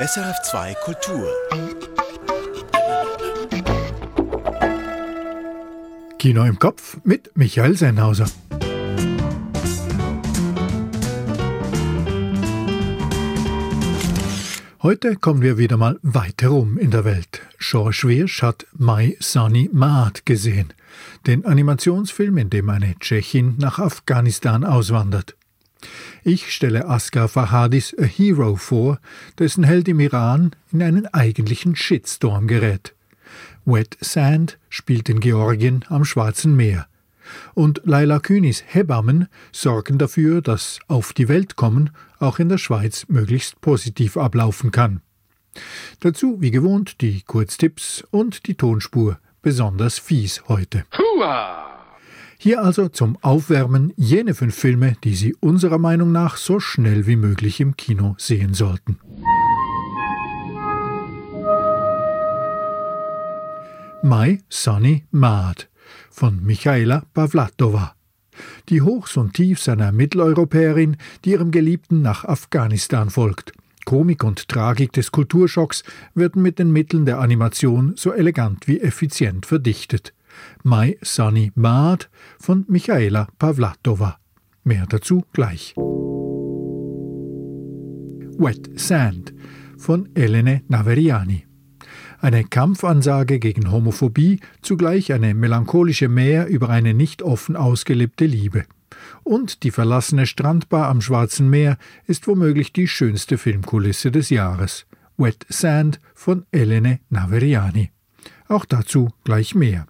SRF2 Kultur. Kino im Kopf mit Michael Sennhauser. Heute kommen wir wieder mal weiter rum in der Welt. George Wirsch hat My Sunny Maat gesehen, den Animationsfilm, in dem eine Tschechin nach Afghanistan auswandert. Ich stelle Asghar Fahadis A Hero vor, dessen Held im Iran in einen eigentlichen Shitstorm gerät. Wet Sand spielt in Georgien am Schwarzen Meer. Und Laila Kühnis Hebammen sorgen dafür, dass Auf die Welt kommen auch in der Schweiz möglichst positiv ablaufen kann. Dazu, wie gewohnt, die Kurztipps und die Tonspur, besonders fies heute. Hua! Hier also zum Aufwärmen jene fünf Filme, die Sie unserer Meinung nach so schnell wie möglich im Kino sehen sollten. My Sunny Mad von Michaela Pavlatova. Die Hochs und Tiefs einer Mitteleuropäerin, die ihrem Geliebten nach Afghanistan folgt. Komik und Tragik des Kulturschocks werden mit den Mitteln der Animation so elegant wie effizient verdichtet. My Sunny Mad von Michaela Pavlatova. Mehr dazu gleich. Wet Sand von Elene Naveriani eine Kampfansage gegen Homophobie, zugleich eine melancholische Mär über eine nicht offen ausgelebte Liebe. Und die verlassene Strandbar am Schwarzen Meer ist womöglich die schönste Filmkulisse des Jahres. Wet Sand von Elene Naveriani. Auch dazu gleich mehr.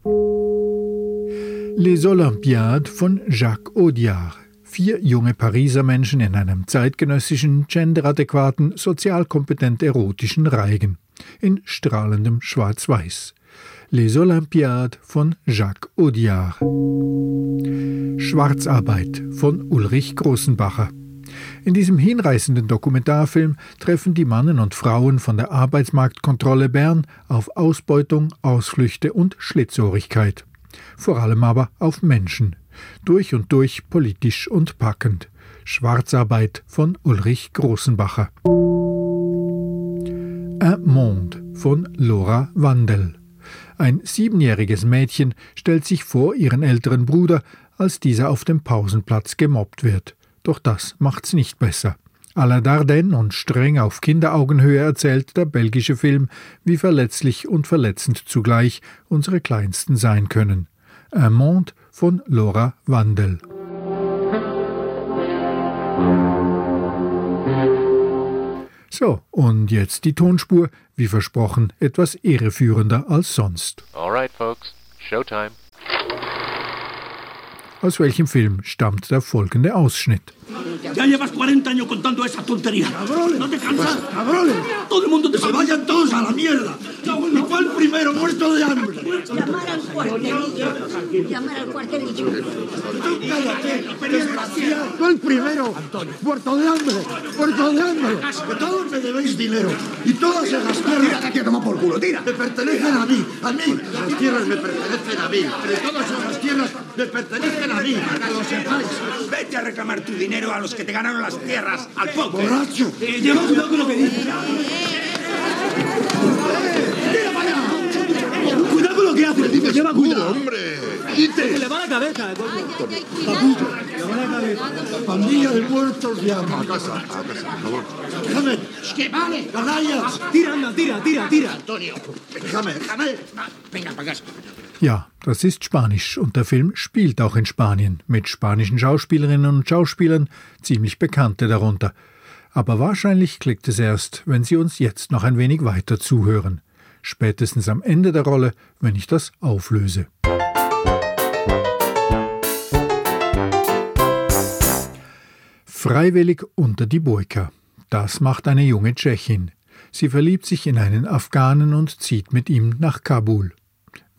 Les Olympiades von Jacques Audiard. Vier junge Pariser Menschen in einem zeitgenössischen, genderadäquaten, sozialkompetent erotischen Reigen in strahlendem Schwarz-Weiß. Les Olympiades von Jacques Audiard. Schwarzarbeit von Ulrich Großenbacher. In diesem hinreißenden Dokumentarfilm treffen die Mannen und Frauen von der Arbeitsmarktkontrolle Bern auf Ausbeutung, Ausflüchte und Schlitzohrigkeit. Vor allem aber auf Menschen. Durch und durch politisch und packend. Schwarzarbeit von Ulrich Großenbacher. Un Monde von Laura Wandel. Ein siebenjähriges Mädchen stellt sich vor ihren älteren Bruder, als dieser auf dem Pausenplatz gemobbt wird. Doch das macht's nicht besser. À la Dardenne und streng auf Kinderaugenhöhe erzählt der belgische Film, wie verletzlich und verletzend zugleich unsere Kleinsten sein können. Un Monde von Laura Wandel. So, und jetzt die Tonspur, wie versprochen, etwas irreführender als sonst. Alright, folks, Showtime. Aus welchem Film stammt der folgende Ausschnitt? Ya llevas 40 años contando esa tontería. Cabrones, ¿No te cansas? Cabrones. Todo el mundo te Se vayan todos a la mierda. Y fue el primero muerto de hambre. Llamar al cuartelillo. Llamar al cuartelillo. Cállate, el primero. Muerto de hambre. Muerto de hambre. Que todos me debéis dinero. Y todas esas tierras... Tira de aquí a tomar por culo, tira. Me pertenecen a mí. A mí. Las tierras me pertenecen a mí. Pero todas esas tierras me pertenecen a mí. Que lo sepáis. Vete a reclamar tu dinero a los que te ganaron las tierras, al poco. ¡Borracho! Eh, lleva cuidado con lo que dices. ¡Tira para allá! ¡Cuidado con lo que haces! Lleva cuidado. hombre! ¡Quite! Le va la cabeza, coño. ¡Capullo! ¡Le va la cabeza! ¡Pandilla de muertos de hambre! A casa, a casa, por favor. ¡Déjame! Que vale. ¡Canallas! Tira, anda, tira, tira, tira. Antonio, déjame, déjame. Venga, para casa. Ja, das ist Spanisch und der Film spielt auch in Spanien mit spanischen Schauspielerinnen und Schauspielern, ziemlich bekannte darunter. Aber wahrscheinlich klickt es erst, wenn Sie uns jetzt noch ein wenig weiter zuhören. Spätestens am Ende der Rolle, wenn ich das auflöse. Freiwillig unter die Burka. Das macht eine junge Tschechin. Sie verliebt sich in einen Afghanen und zieht mit ihm nach Kabul.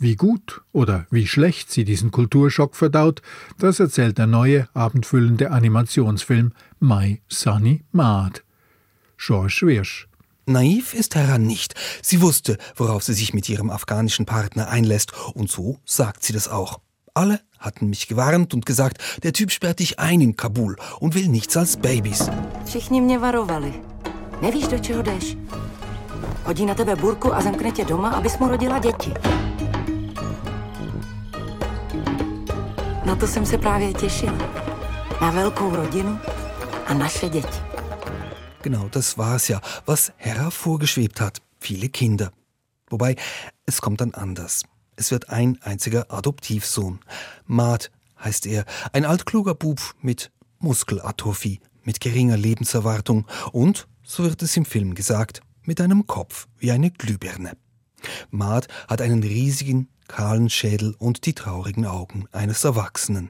Wie gut oder wie schlecht sie diesen Kulturschock verdaut, das erzählt der neue, abendfüllende Animationsfilm My Sunny Maad. George Wirsch. Naiv ist Heran nicht. Sie wusste, worauf sie sich mit ihrem afghanischen Partner einlässt, und so sagt sie das auch. Alle hatten mich gewarnt und gesagt, der Typ sperrt dich ein in Kabul und will nichts als Babys. Všichni mě varovali. Nevíš, do čeho jdeš? Hodí na tebe burku a zamkne tě doma, abys mu rodila děti. Na to jsem se právě těšila. Na velkou rodinu a naše děti. Genau, das war's ja, was Hera vorgeschwebt hat. Viele Kinder. Wobei, es kommt dann anders. Es wird ein einziger Adoptivsohn. Maat heißt er, ein altkluger Bub mit Muskelatrophie, mit geringer Lebenserwartung und, so wird es im Film gesagt, mit einem Kopf wie eine Glühbirne. Maat hat einen riesigen, kahlen Schädel und die traurigen Augen eines Erwachsenen.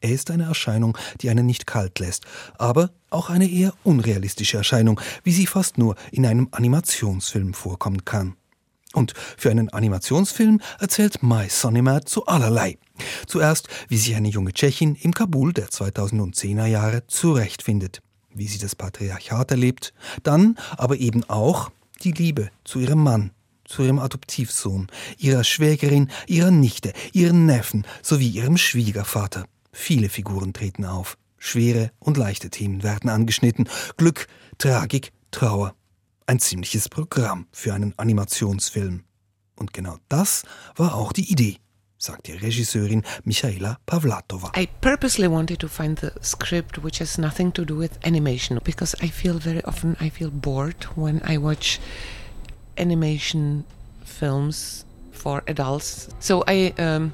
Er ist eine Erscheinung, die einen nicht kalt lässt, aber auch eine eher unrealistische Erscheinung, wie sie fast nur in einem Animationsfilm vorkommen kann. Und für einen Animationsfilm erzählt Mai Sonimat zu allerlei. Zuerst, wie sich eine junge Tschechin im Kabul der 2010er Jahre zurechtfindet, wie sie das Patriarchat erlebt, dann aber eben auch die Liebe zu ihrem Mann, zu ihrem Adoptivsohn, ihrer Schwägerin, ihrer Nichte, ihren Neffen sowie ihrem Schwiegervater. Viele Figuren treten auf. Schwere und leichte Themen werden angeschnitten. Glück, Tragik, Trauer. Ein ziemliches Programm für einen Animationsfilm. Und genau das war auch die Idee, sagt die Regisseurin Michaela Pavlatova. I purposely wanted to find the script which has nothing to do with animation because I feel very often I feel bored when I watch animation films for adults. So I um,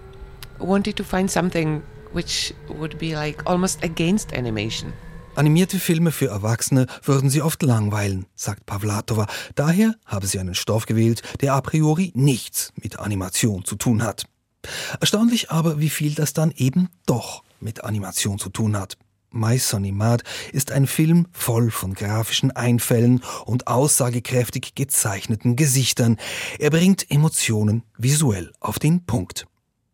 wanted to find something which would be like almost against animation. Animierte Filme für Erwachsene würden sie oft langweilen, sagt Pavlatova. Daher habe sie einen Stoff gewählt, der a priori nichts mit Animation zu tun hat. Erstaunlich aber, wie viel das dann eben doch mit Animation zu tun hat. Mais Animat ist ein Film voll von grafischen Einfällen und aussagekräftig gezeichneten Gesichtern. Er bringt Emotionen visuell auf den Punkt.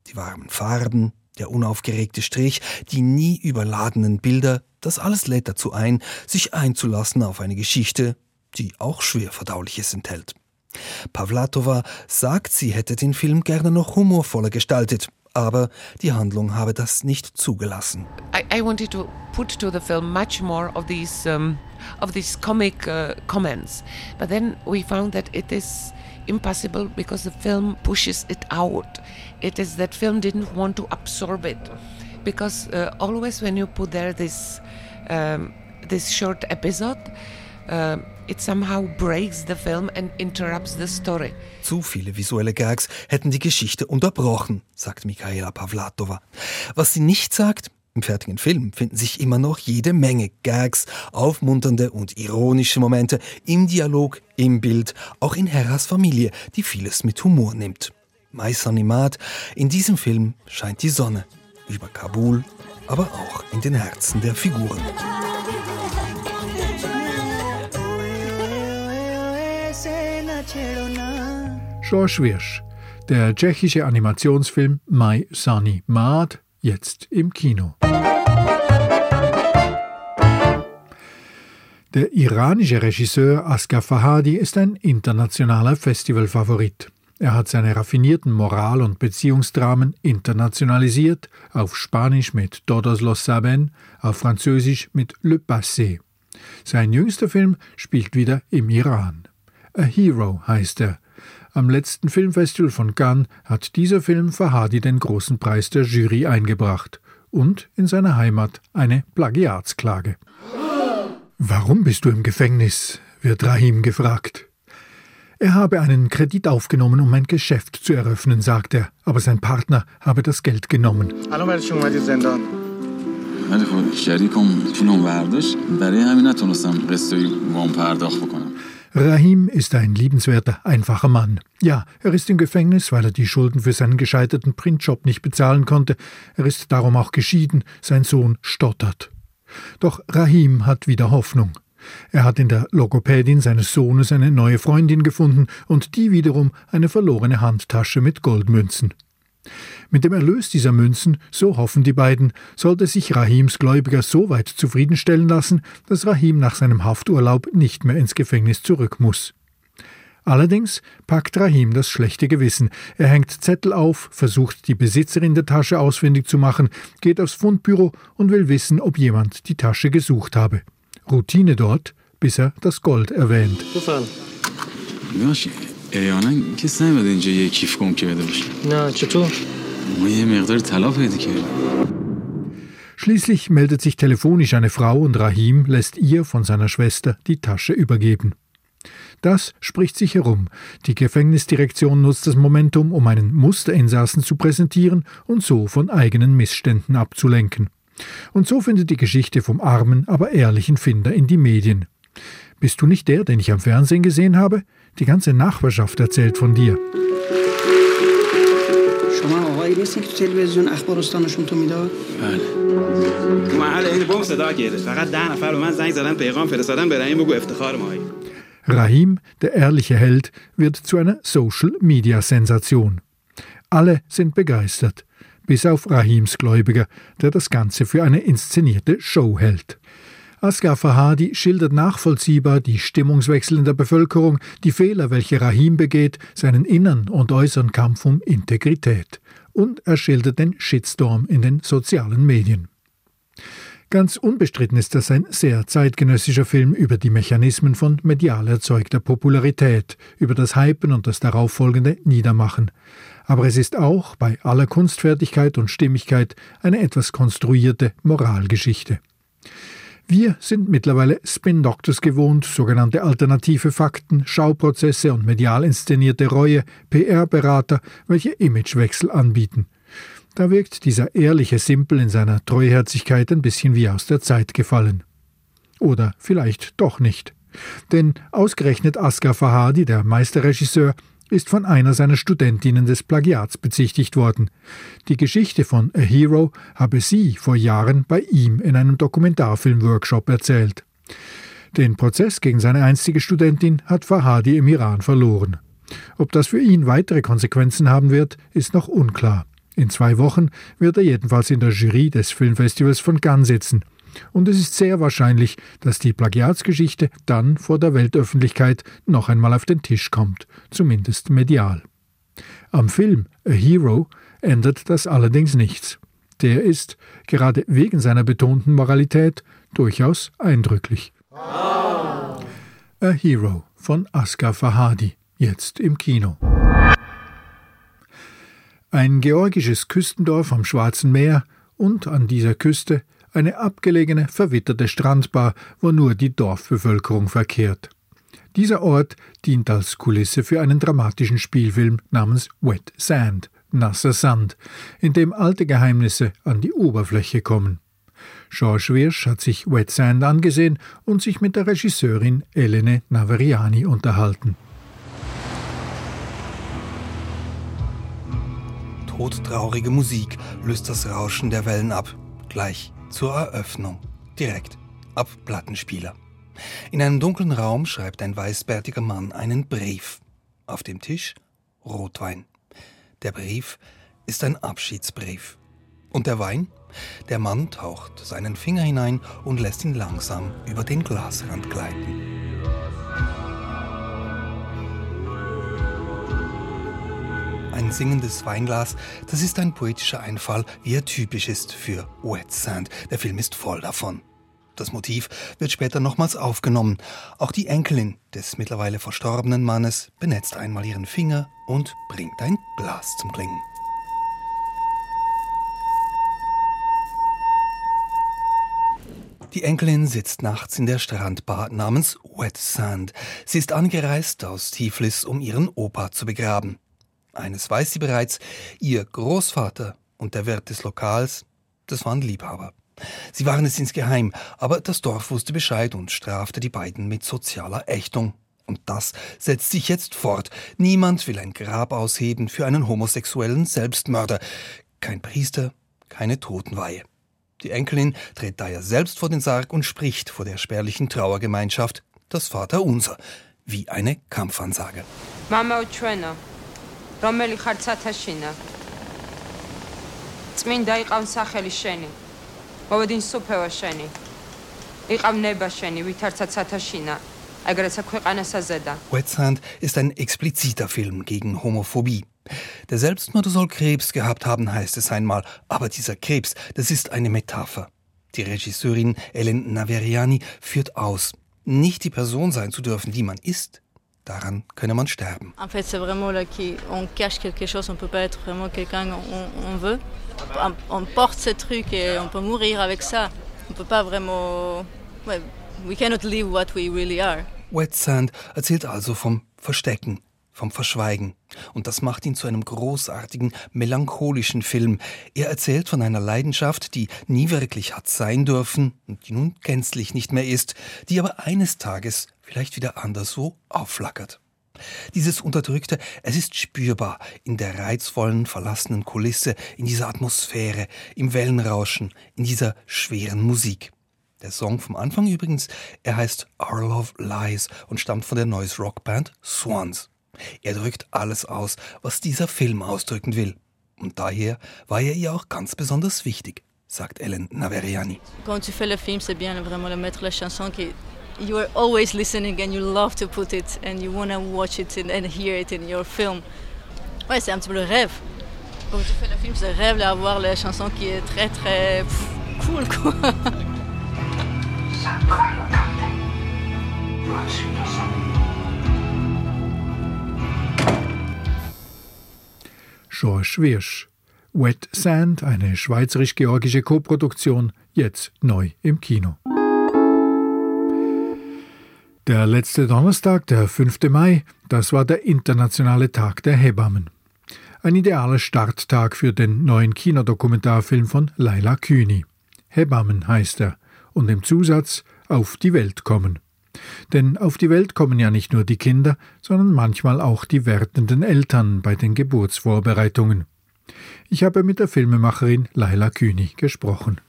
Die warmen Farben, der unaufgeregte Strich, die nie überladenen Bilder, das alles lädt dazu ein, sich einzulassen auf eine Geschichte, die auch schwer verdauliches enthält. Pavlatova sagt, sie hätte den Film gerne noch humorvoller gestaltet, aber die Handlung habe das nicht zugelassen. I, I wanted to put to the film much more of these um, of these comic uh, comments, but then we found that it is impossible because the film pushes it out. It is that film didn't want to absorb it because uh, always when you put there this um, this short episode. Uh, it somehow breaks the film and interrupts the story. Zu viele visuelle Gags hätten die Geschichte unterbrochen, sagt Michaela Pavlatova. Was sie nicht sagt, im fertigen Film finden sich immer noch jede Menge Gags, aufmunternde und ironische Momente im Dialog, im Bild, auch in Heras Familie, die vieles mit Humor nimmt. Mais Animat, in diesem Film scheint die Sonne über Kabul, aber auch in den Herzen der Figuren. George Wirsch, der tschechische Animationsfilm My Sunny Maad, jetzt im Kino. Der iranische Regisseur Asghar Fahadi ist ein internationaler Festivalfavorit. Er hat seine raffinierten Moral- und Beziehungsdramen internationalisiert, auf Spanisch mit Todos los saben, auf Französisch mit Le Passé. Sein jüngster Film spielt wieder im Iran. A Hero heißt er. Am letzten Filmfestival von Cannes hat dieser Film Fahadi den großen Preis der Jury eingebracht und in seiner Heimat eine Plagiatsklage. Warum bist du im Gefängnis? wird Rahim gefragt. Er habe einen Kredit aufgenommen, um ein Geschäft zu eröffnen, sagt er, aber sein Partner habe das Geld genommen. ولی خب شریکم پولم برداشت برای همین نتونستم قسطی وام پرداخت بکنم Rahim ist ein liebenswerter, einfacher Mann. Ja, er ist im Gefängnis, weil er die Schulden für seinen gescheiterten Printjob nicht bezahlen konnte. Er ist darum auch geschieden. Sein Sohn stottert. Doch Rahim hat wieder Hoffnung. Er hat in der Logopädin seines Sohnes eine neue Freundin gefunden und die wiederum eine verlorene Handtasche mit Goldmünzen. Mit dem Erlös dieser Münzen, so hoffen die beiden, sollte sich Rahims Gläubiger so weit zufriedenstellen lassen, dass Rahim nach seinem Hafturlaub nicht mehr ins Gefängnis zurück muss. Allerdings packt Rahim das schlechte Gewissen. Er hängt Zettel auf, versucht die Besitzerin der Tasche ausfindig zu machen, geht aufs Fundbüro und will wissen, ob jemand die Tasche gesucht habe. Routine dort, bis er das Gold erwähnt. Stefan. Ja, احیانا کسی نیومده اینجا یه کیف گم کرده باشه نه چطور ما یه مقدار طلا پیدا کردیم Schließlich meldet sich telefonisch eine Frau und Rahim lässt ihr von seiner Schwester die Tasche übergeben. Das spricht sich herum. Die Gefängnisdirektion nutzt das Momentum, um einen Musterinsassen zu präsentieren und so von eigenen Missständen abzulenken. Und so findet die Geschichte vom armen, aber ehrlichen Finder in die Medien. Bist du nicht der, den ich am Fernsehen gesehen habe? Die ganze Nachbarschaft erzählt von dir. Rahim, der ehrliche Held, wird zu einer Social-Media-Sensation. Alle sind begeistert, bis auf Rahims Gläubiger, der das Ganze für eine inszenierte Show hält. Asghar Fahadi schildert nachvollziehbar die Stimmungswechsel in der Bevölkerung, die Fehler, welche Rahim begeht, seinen inneren und äußeren Kampf um Integrität. Und er schildert den Shitstorm in den sozialen Medien. Ganz unbestritten ist das ein sehr zeitgenössischer Film über die Mechanismen von medial erzeugter Popularität, über das Hypen und das darauffolgende Niedermachen. Aber es ist auch, bei aller Kunstfertigkeit und Stimmigkeit, eine etwas konstruierte Moralgeschichte. Wir sind mittlerweile Spin-Doctors gewohnt, sogenannte alternative Fakten, Schauprozesse und medial inszenierte Reue, PR-Berater, welche Imagewechsel anbieten. Da wirkt dieser ehrliche Simpel in seiner Treuherzigkeit ein bisschen wie aus der Zeit gefallen. Oder vielleicht doch nicht. Denn ausgerechnet Asghar Fahadi, der Meisterregisseur, ist von einer seiner Studentinnen des Plagiats bezichtigt worden. Die Geschichte von A Hero habe sie vor Jahren bei ihm in einem Dokumentarfilm-Workshop erzählt. Den Prozess gegen seine einstige Studentin hat Fahadi im Iran verloren. Ob das für ihn weitere Konsequenzen haben wird, ist noch unklar. In zwei Wochen wird er jedenfalls in der Jury des Filmfestivals von Cannes sitzen. Und es ist sehr wahrscheinlich, dass die Plagiatsgeschichte dann vor der Weltöffentlichkeit noch einmal auf den Tisch kommt, zumindest medial. Am Film A Hero ändert das allerdings nichts. Der ist, gerade wegen seiner betonten Moralität, durchaus eindrücklich. A Hero von Asghar Fahadi, jetzt im Kino. Ein georgisches Küstendorf am Schwarzen Meer und an dieser Küste eine abgelegene, verwitterte Strandbar, wo nur die Dorfbevölkerung verkehrt. Dieser Ort dient als Kulisse für einen dramatischen Spielfilm namens Wet Sand, nasser Sand, in dem alte Geheimnisse an die Oberfläche kommen. George Wirsch hat sich Wet Sand angesehen und sich mit der Regisseurin Elene Naveriani unterhalten. Todtraurige Musik löst das Rauschen der Wellen ab. Gleich zur Eröffnung. Direkt. Ab Plattenspieler. In einem dunklen Raum schreibt ein weißbärtiger Mann einen Brief. Auf dem Tisch Rotwein. Der Brief ist ein Abschiedsbrief. Und der Wein? Der Mann taucht seinen Finger hinein und lässt ihn langsam über den Glasrand gleiten. Ein singendes Weinglas, das ist ein poetischer Einfall, wie er typisch ist für Wet Sand. Der Film ist voll davon. Das Motiv wird später nochmals aufgenommen. Auch die Enkelin des mittlerweile verstorbenen Mannes benetzt einmal ihren Finger und bringt ein Glas zum Klingen. Die Enkelin sitzt nachts in der Strandbar namens Wet Sand. Sie ist angereist aus Tiflis, um ihren Opa zu begraben. Eines weiß sie bereits, ihr Großvater und der Wirt des Lokals, das waren Liebhaber. Sie waren es insgeheim, aber das Dorf wusste Bescheid und strafte die beiden mit sozialer Ächtung. Und das setzt sich jetzt fort. Niemand will ein Grab ausheben für einen homosexuellen Selbstmörder. Kein Priester, keine Totenweihe. Die Enkelin tritt daher selbst vor den Sarg und spricht vor der spärlichen Trauergemeinschaft das Vaterunser, wie eine Kampfansage. Mama Uchwena, რომელი ხარ ცათაშინა წმინდა იყავ სახელი შენი მოვედინ სუფევა შენი იყავ ნება შენი ვითარცა ცათაშინა ეგრეცა ქვეყანასა ზედა Wet Sand ist ein expliziter Film gegen Homophobie. Der Selbstmörder soll Krebs gehabt haben, heißt es einmal, aber dieser Krebs, das ist eine Metapher. Die Regisseurin Ellen Naveriani führt aus, nicht die Person sein zu dürfen, die man ist, Daran könne man sterben. En fait, c'est vraiment là qu'on cache quelque chose, on peut pas être vraiment quelqu'un on, on veut. On, porte ce truc et on peut mourir avec ça. On peut pas vraiment. Ouais, we cannot live what we really are. Wet Sand erzählt also vom Verstecken, vom Verschweigen. Und das macht ihn zu einem großartigen, melancholischen Film. Er erzählt von einer Leidenschaft, die nie wirklich hat sein dürfen und die nun gänzlich nicht mehr ist, die aber eines Tages vielleicht wieder anderswo aufflackert. Dieses Unterdrückte, es ist spürbar in der reizvollen, verlassenen Kulisse, in dieser Atmosphäre, im Wellenrauschen, in dieser schweren Musik. Der Song vom Anfang übrigens, er heißt Our Love Lies und stammt von der Noise Rock Band Swans. Er drückt alles aus, was dieser Film ausdrücken will. Und daher war er ihr auch ganz besonders wichtig, sagt Ellen Naveriani. Quand tu fais le film, c'est bien vraiment de mettre la chanson qui you are always listening and you love to put it and you want to watch it and, and hear it in your film. Ouais, c'est un petit peu le rêve. Quand tu fais le film, c'est le rêve d'avoir la chanson qui est très très pff, cool quoi. George Wirsch. Wet Sand, eine schweizerisch-georgische Koproduktion, jetzt neu im Kino. Der letzte Donnerstag, der 5. Mai, das war der internationale Tag der Hebammen. Ein idealer Starttag für den neuen Kinodokumentarfilm von Laila Kühni. Hebammen heißt er und im Zusatz auf die Welt kommen. Denn auf die Welt kommen ja nicht nur die Kinder, sondern manchmal auch die werdenden Eltern bei den Geburtsvorbereitungen. Ich habe mit der Filmemacherin Laila Kühni gesprochen.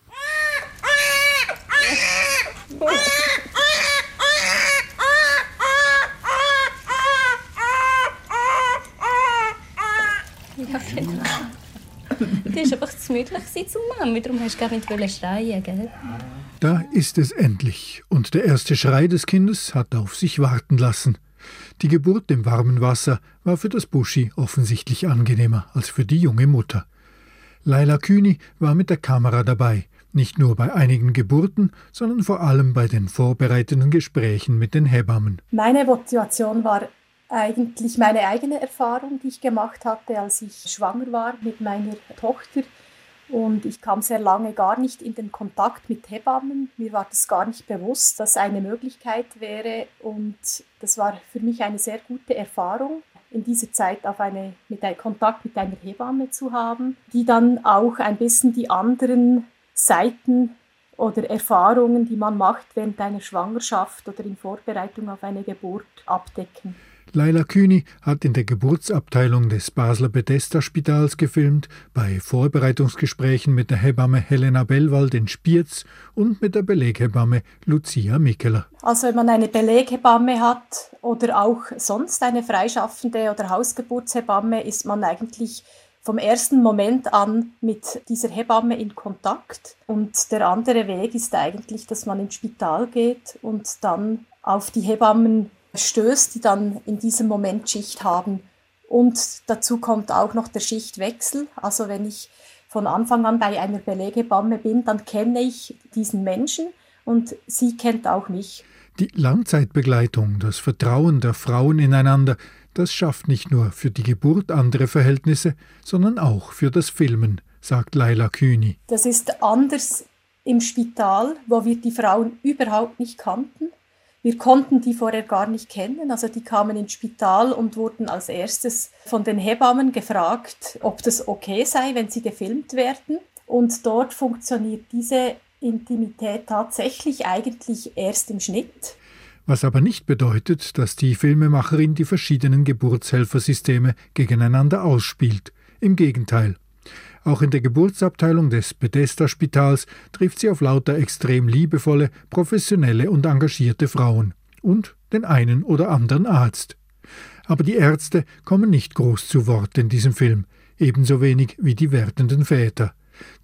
Ja, genau. Einfach zu gemütlich zum Mami, darum hast du gar nicht schreien, gell? Da ist es endlich, und der erste Schrei des Kindes hat auf sich warten lassen. Die Geburt im warmen Wasser war für das Buschi offensichtlich angenehmer als für die junge Mutter. Laila Kühni war mit der Kamera dabei, nicht nur bei einigen Geburten, sondern vor allem bei den vorbereitenden Gesprächen mit den Hebammen. Meine Motivation war eigentlich meine eigene Erfahrung, die ich gemacht hatte, als ich schwanger war mit meiner Tochter. Und ich kam sehr lange gar nicht in den Kontakt mit Hebammen. Mir war das gar nicht bewusst, dass eine Möglichkeit wäre. Und das war für mich eine sehr gute Erfahrung, in dieser Zeit auf eine, mit einem Kontakt mit einer Hebamme zu haben, die dann auch ein bisschen die anderen Seiten oder Erfahrungen, die man macht während einer Schwangerschaft oder in Vorbereitung auf eine Geburt, abdecken. Laila Kühni hat in der Geburtsabteilung des Basler Bethesda-Spitals gefilmt, bei Vorbereitungsgesprächen mit der Hebamme Helena Bellwald in Spiez und mit der Beleghebamme Lucia Mikkeler. Also wenn man eine Beleghebamme hat oder auch sonst eine freischaffende oder Hausgeburtshebamme, ist man eigentlich vom ersten Moment an mit dieser Hebamme in Kontakt. Und der andere Weg ist eigentlich, dass man ins Spital geht und dann auf die Hebammen stößt, die dann in diesem Moment Schicht haben. Und dazu kommt auch noch der Schichtwechsel. Also wenn ich von Anfang an bei einer Belegebamme bin, dann kenne ich diesen Menschen und sie kennt auch mich. Die Langzeitbegleitung, das Vertrauen der Frauen ineinander, das schafft nicht nur für die Geburt andere Verhältnisse, sondern auch für das Filmen, sagt Laila Kühni. Das ist anders im Spital, wo wir die Frauen überhaupt nicht kannten. Wir konnten die vorher gar nicht kennen. Also die kamen ins Spital und wurden als erstes von den Hebammen gefragt, ob das okay sei, wenn sie gefilmt werden. Und dort funktioniert diese Intimität tatsächlich eigentlich erst im Schnitt. Was aber nicht bedeutet, dass die Filmemacherin die verschiedenen Geburtshelfersysteme gegeneinander ausspielt. Im Gegenteil. Auch in der Geburtsabteilung des Bethesda-Spitals trifft sie auf lauter extrem liebevolle, professionelle und engagierte Frauen und den einen oder anderen Arzt. Aber die Ärzte kommen nicht groß zu Wort in diesem Film, ebenso wenig wie die werdenden Väter.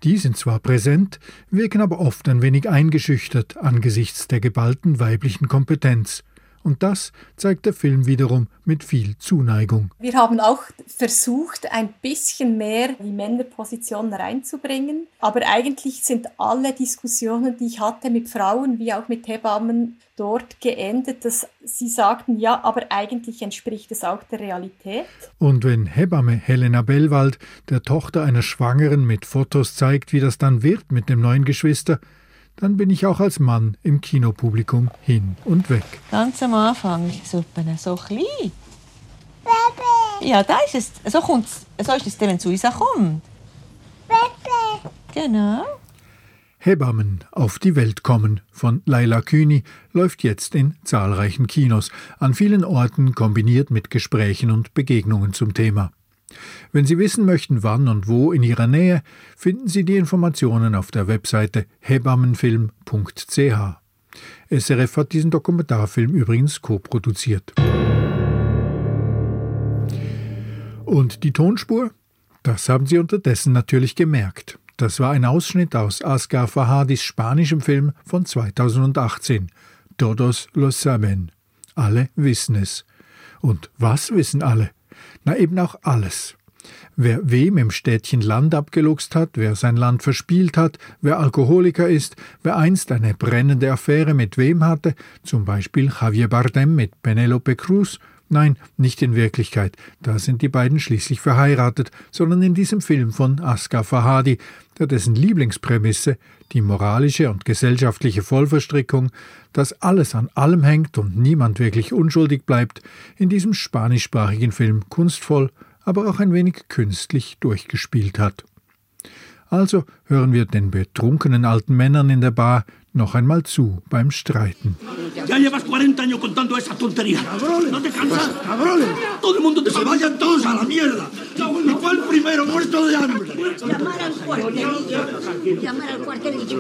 Die sind zwar präsent, wirken aber oft ein wenig eingeschüchtert angesichts der geballten weiblichen Kompetenz. Und das zeigt der Film wiederum mit viel Zuneigung. Wir haben auch versucht, ein bisschen mehr die Männerpositionen reinzubringen. Aber eigentlich sind alle Diskussionen, die ich hatte mit Frauen wie auch mit Hebammen, dort geendet, dass sie sagten, ja, aber eigentlich entspricht es auch der Realität. Und wenn Hebamme Helena Bellwald der Tochter einer Schwangeren mit Fotos zeigt, wie das dann wird mit dem neuen Geschwister, dann bin ich auch als Mann im Kinopublikum hin und weg. Ganz am Anfang ist es so klein. Baby. Ja, da ist es. So, kommt's. so ist es, wenn zu uns kommt. Baby. Genau. Hebammen auf die Welt kommen von Laila Kühni läuft jetzt in zahlreichen Kinos, an vielen Orten kombiniert mit Gesprächen und Begegnungen zum Thema. Wenn Sie wissen möchten, wann und wo in Ihrer Nähe, finden Sie die Informationen auf der Webseite hebammenfilm.ch. SRF hat diesen Dokumentarfilm übrigens co-produziert. Und die Tonspur? Das haben Sie unterdessen natürlich gemerkt. Das war ein Ausschnitt aus Asghar Fahadis spanischem Film von 2018, Todos lo saben. Alle wissen es. Und was wissen alle? Na eben auch alles. Wer wem im Städtchen Land abgeluchst hat, wer sein Land verspielt hat, wer Alkoholiker ist, wer einst eine brennende Affäre mit wem hatte, zum Beispiel Javier Bardem mit Penelope Cruz, Nein, nicht in Wirklichkeit, da sind die beiden schließlich verheiratet, sondern in diesem Film von Asghar Fahadi, der dessen Lieblingsprämisse, die moralische und gesellschaftliche Vollverstrickung, dass alles an allem hängt und niemand wirklich unschuldig bleibt, in diesem spanischsprachigen Film kunstvoll, aber auch ein wenig künstlich durchgespielt hat. Also hören wir den betrunkenen alten Männern in der Bar noch einmal zu beim Streiten. Ya llevas 40 años contando esa tontería. Cabrones, ¿No te cansas? Cabrones. Todo el mundo te se vayan todos a la mierda. Y el primero muerto de hambre. Llamar al cuartelillo. Llamar al cuartelillo.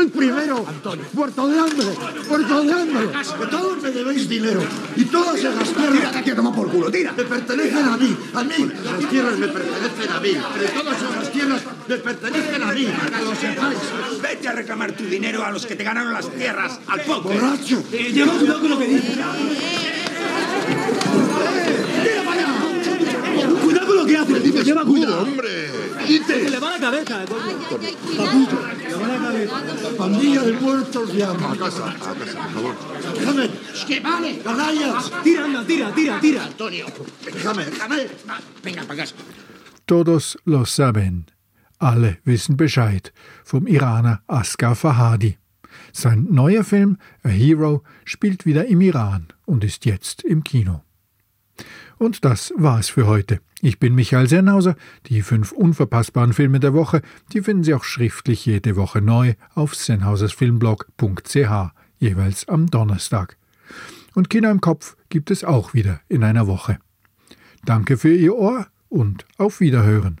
El primero. Muerto de hambre. Muerto de hambre. Que todos me debéis dinero. Y todas esas tierras... Tira aquí, toma por culo, tira. Me pertenecen a mí. A mí. Las tierras me pertenecen a mí. Pero todas esas tierras me pertenecen a mí. Que lo sepáis. Vete a reclamar tu dinero a los que te ganaron las tierras, al póker. ¡Borracho! Eh, lleva cuidado con lo que dices. Cuidado con lo que haces. Lleva cuidado. hombre! ¡Quite! le va la cabeza, Capullo. Le va la cabeza. Pandilla de muertos de hambre. A casa, a casa, por favor. Déjame. ¡Que vale! ¡Canallas! Tira, anda, tira, tira, tira. Antonio. Déjame, déjame. Venga, para casa. Todos lo saben. Alle wissen Bescheid vom Iraner Asghar Fahadi. Sein neuer Film A Hero spielt wieder im Iran und ist jetzt im Kino. Und das war's für heute. Ich bin Michael Sennhauser. Die fünf unverpassbaren Filme der Woche, die finden Sie auch schriftlich jede Woche neu auf sennhausersfilmblog.ch, jeweils am Donnerstag. Und Kino im Kopf gibt es auch wieder in einer Woche. Danke für Ihr Ohr und auf Wiederhören.